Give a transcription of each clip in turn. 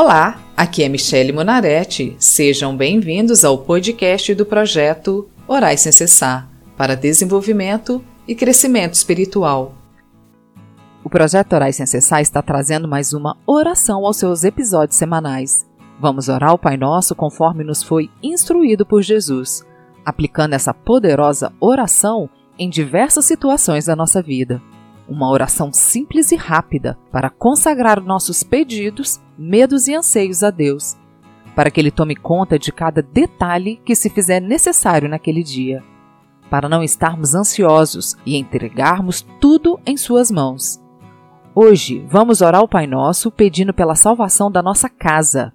Olá, aqui é Michele Monaretti. Sejam bem-vindos ao podcast do projeto Orais Sem Cessar para desenvolvimento e crescimento espiritual. O projeto Orais Sem Cessar está trazendo mais uma oração aos seus episódios semanais. Vamos orar o Pai Nosso conforme nos foi instruído por Jesus, aplicando essa poderosa oração em diversas situações da nossa vida. Uma oração simples e rápida para consagrar nossos pedidos, medos e anseios a Deus, para que Ele tome conta de cada detalhe que se fizer necessário naquele dia, para não estarmos ansiosos e entregarmos tudo em Suas mãos. Hoje vamos orar ao Pai Nosso pedindo pela salvação da nossa casa.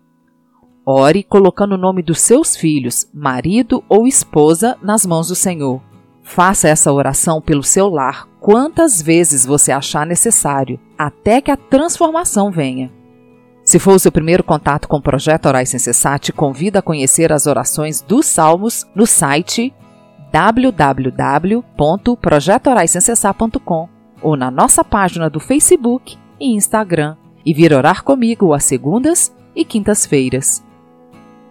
Ore colocando o nome dos seus filhos, marido ou esposa, nas mãos do Senhor. Faça essa oração pelo seu lar quantas vezes você achar necessário, até que a transformação venha. Se for o seu primeiro contato com o projeto Orais Sem Cessar, te convido a conhecer as orações dos Salmos no site www.projetoraissemcessar.com ou na nossa página do Facebook e Instagram e vir orar comigo às segundas e quintas-feiras.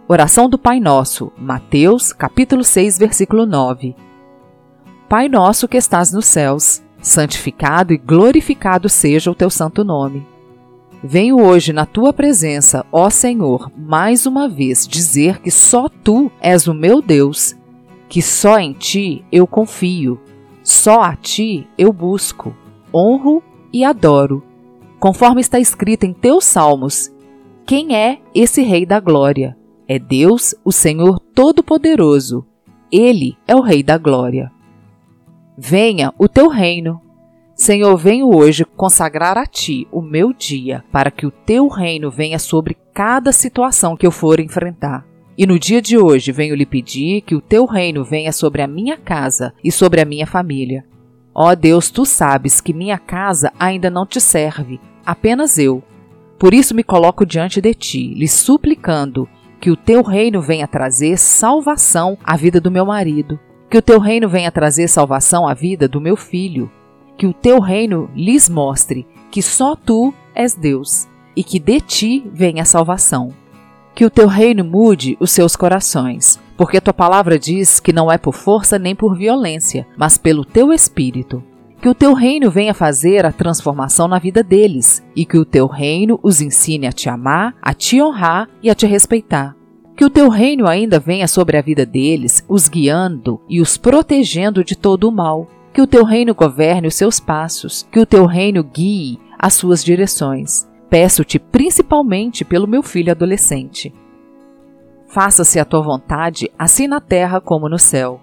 Oração do Pai Nosso, Mateus, capítulo 6, versículo 9. Pai nosso que estás nos céus, santificado e glorificado seja o teu santo nome. Venho hoje na tua presença, ó Senhor, mais uma vez dizer que só tu és o meu Deus, que só em ti eu confio, só a ti eu busco, honro e adoro. Conforme está escrito em teus salmos, quem é esse Rei da Glória? É Deus, o Senhor Todo-Poderoso. Ele é o Rei da Glória. Venha o teu reino. Senhor, venho hoje consagrar a ti o meu dia, para que o teu reino venha sobre cada situação que eu for enfrentar. E no dia de hoje venho lhe pedir que o teu reino venha sobre a minha casa e sobre a minha família. Ó Deus, tu sabes que minha casa ainda não te serve, apenas eu. Por isso me coloco diante de ti, lhe suplicando que o teu reino venha trazer salvação à vida do meu marido, que o teu reino venha trazer salvação à vida do meu filho. Que o teu reino lhes mostre que só tu és Deus e que de ti vem a salvação. Que o teu reino mude os seus corações, porque tua palavra diz que não é por força nem por violência, mas pelo teu espírito. Que o teu reino venha fazer a transformação na vida deles e que o teu reino os ensine a te amar, a te honrar e a te respeitar. Que o teu reino ainda venha sobre a vida deles, os guiando e os protegendo de todo o mal. Que o teu reino governe os seus passos, que o teu reino guie as suas direções. Peço-te principalmente pelo meu filho adolescente. Faça-se a tua vontade, assim na terra como no céu.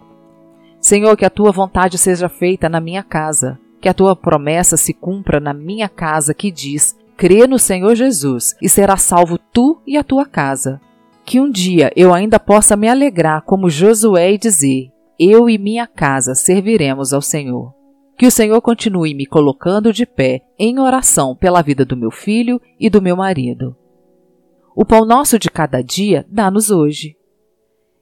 Senhor, que a tua vontade seja feita na minha casa, que a tua promessa se cumpra na minha casa, que diz: crê no Senhor Jesus e será salvo tu e a tua casa que um dia eu ainda possa me alegrar como Josué e dizer: Eu e minha casa serviremos ao Senhor. Que o Senhor continue me colocando de pé em oração pela vida do meu filho e do meu marido. O pão nosso de cada dia dá-nos hoje.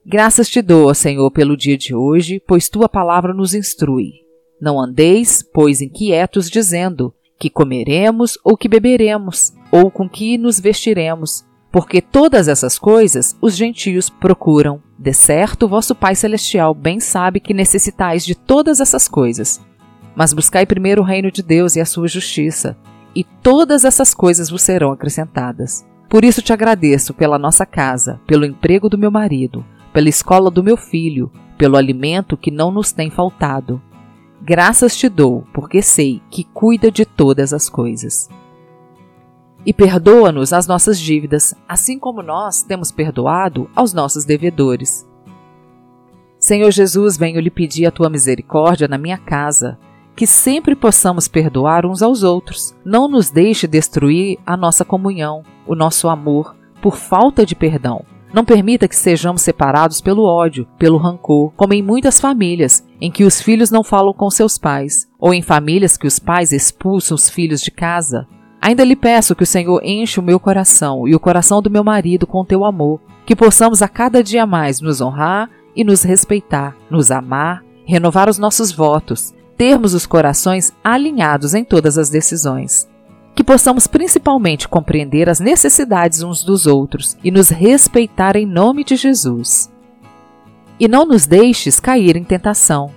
Graças te dou, Senhor, pelo dia de hoje, pois tua palavra nos instrui. Não andeis, pois, inquietos, dizendo que comeremos ou que beberemos, ou com que nos vestiremos, porque todas essas coisas os gentios procuram. De certo, vosso Pai Celestial bem sabe que necessitais de todas essas coisas. Mas buscai primeiro o reino de Deus e a sua justiça, e todas essas coisas vos serão acrescentadas. Por isso te agradeço pela nossa casa, pelo emprego do meu marido, pela escola do meu filho, pelo alimento que não nos tem faltado. Graças te dou, porque sei que cuida de todas as coisas e perdoa-nos as nossas dívidas, assim como nós temos perdoado aos nossos devedores. Senhor Jesus, venho lhe pedir a tua misericórdia na minha casa, que sempre possamos perdoar uns aos outros. Não nos deixe destruir a nossa comunhão, o nosso amor, por falta de perdão. Não permita que sejamos separados pelo ódio, pelo rancor, como em muitas famílias, em que os filhos não falam com seus pais, ou em famílias que os pais expulsam os filhos de casa. Ainda lhe peço que o Senhor enche o meu coração e o coração do meu marido com teu amor, que possamos a cada dia mais nos honrar e nos respeitar, nos amar, renovar os nossos votos, termos os corações alinhados em todas as decisões. que possamos principalmente compreender as necessidades uns dos outros e nos respeitar em nome de Jesus. E não nos deixes cair em tentação.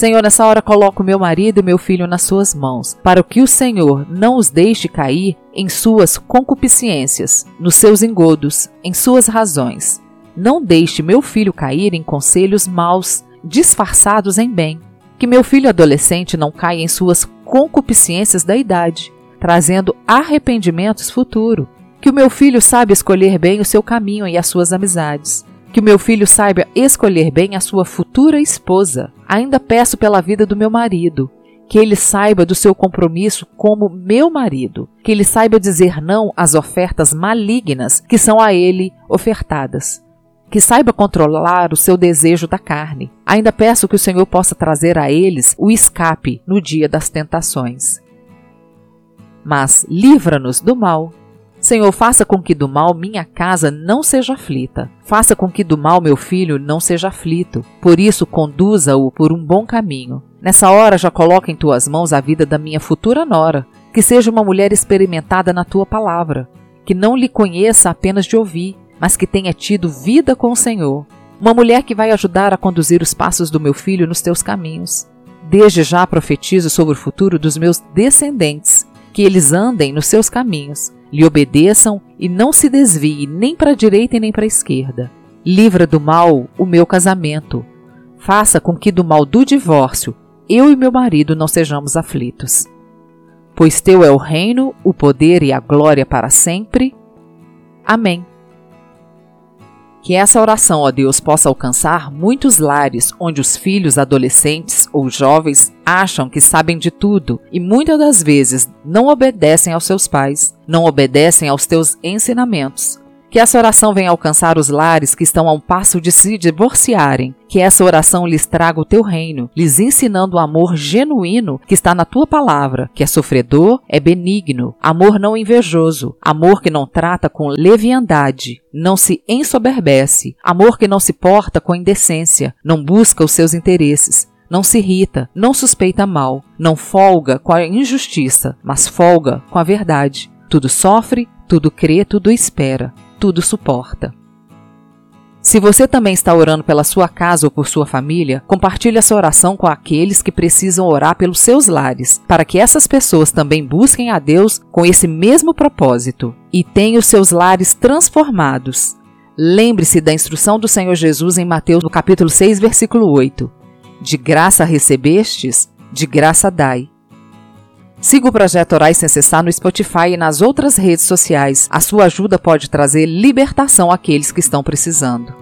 Senhor, nessa hora coloco meu marido e meu filho nas suas mãos, para que o Senhor não os deixe cair em suas concupiscências, nos seus engodos, em suas razões. Não deixe meu filho cair em conselhos maus, disfarçados em bem. Que meu filho adolescente não caia em suas concupiscências da idade, trazendo arrependimentos futuro. Que o meu filho saiba escolher bem o seu caminho e as suas amizades. Que o meu filho saiba escolher bem a sua futura esposa. Ainda peço pela vida do meu marido, que ele saiba do seu compromisso como meu marido, que ele saiba dizer não às ofertas malignas que são a ele ofertadas, que saiba controlar o seu desejo da carne. Ainda peço que o Senhor possa trazer a eles o escape no dia das tentações mas livra-nos do mal. Senhor, faça com que do mal minha casa não seja aflita. Faça com que do mal meu filho não seja aflito. Por isso, conduza-o por um bom caminho. Nessa hora, já coloca em tuas mãos a vida da minha futura nora. Que seja uma mulher experimentada na tua palavra. Que não lhe conheça apenas de ouvir, mas que tenha tido vida com o Senhor. Uma mulher que vai ajudar a conduzir os passos do meu filho nos teus caminhos. Desde já profetizo sobre o futuro dos meus descendentes que eles andem nos seus caminhos, lhe obedeçam e não se desvie nem para a direita e nem para a esquerda. Livra do mal o meu casamento. Faça com que do mal do divórcio eu e meu marido não sejamos aflitos. Pois teu é o reino, o poder e a glória para sempre. Amém. Que essa oração, ó Deus, possa alcançar muitos lares onde os filhos adolescentes ou jovens acham que sabem de tudo e muitas das vezes não obedecem aos seus pais, não obedecem aos teus ensinamentos. Que essa oração venha alcançar os lares que estão a um passo de se divorciarem. Que essa oração lhes traga o teu reino, lhes ensinando o amor genuíno que está na tua palavra, que é sofredor, é benigno, amor não invejoso, amor que não trata com leviandade, não se ensoberbece, amor que não se porta com indecência, não busca os seus interesses, não se irrita, não suspeita mal, não folga com a injustiça, mas folga com a verdade. Tudo sofre, tudo crê, tudo espera tudo suporta. Se você também está orando pela sua casa ou por sua família, compartilhe essa oração com aqueles que precisam orar pelos seus lares, para que essas pessoas também busquem a Deus com esse mesmo propósito e tenham seus lares transformados. Lembre-se da instrução do Senhor Jesus em Mateus no capítulo 6, versículo 8. De graça recebestes, de graça dai. Siga o projeto Orais Sem Cessar no Spotify e nas outras redes sociais. A sua ajuda pode trazer libertação àqueles que estão precisando.